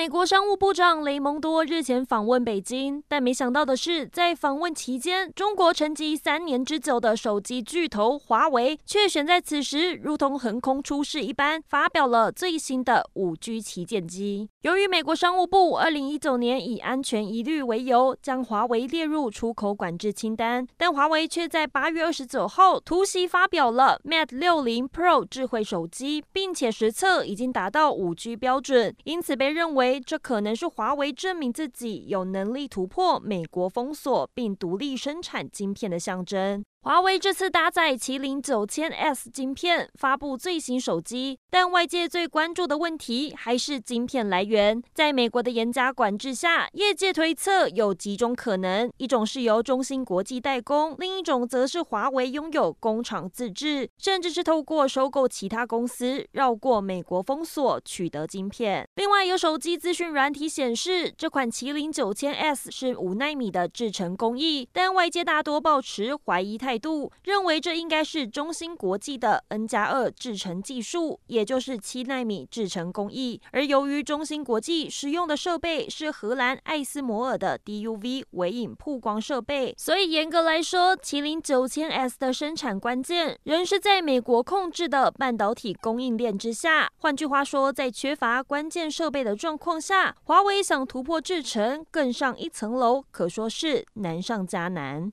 美国商务部长雷蒙多日前访问北京，但没想到的是，在访问期间，中国沉寂三年之久的手机巨头华为，却选在此时如同横空出世一般，发表了最新的五 G 旗舰机。由于美国商务部二零一九年以安全疑虑为由，将华为列入出口管制清单，但华为却在八月二十九号突袭发表了 Mate 六零 Pro 智慧手机，并且实测已经达到五 G 标准，因此被认为。这可能是华为证明自己有能力突破美国封锁，并独立生产晶片的象征。华为这次搭载麒麟九千 S 晶片发布最新手机，但外界最关注的问题还是晶片来源。在美国的严加管制下，业界推测有几种可能：一种是由中芯国际代工，另一种则是华为拥有工厂自制，甚至是透过收购其他公司绕过美国封锁取得晶片。另外，有手机资讯软体显示，这款麒麟九千 S 是五奈米的制程工艺，但外界大多抱持怀疑态。态度认为这应该是中芯国际的 N 加二制程技术，也就是七纳米制程工艺。而由于中芯国际使用的设备是荷兰艾斯摩尔的 DUV 微影曝光设备，所以严格来说，麒麟九千 S 的生产关键仍是在美国控制的半导体供应链之下。换句话说，在缺乏关键设备的状况下，华为想突破制程更上一层楼，可说是难上加难。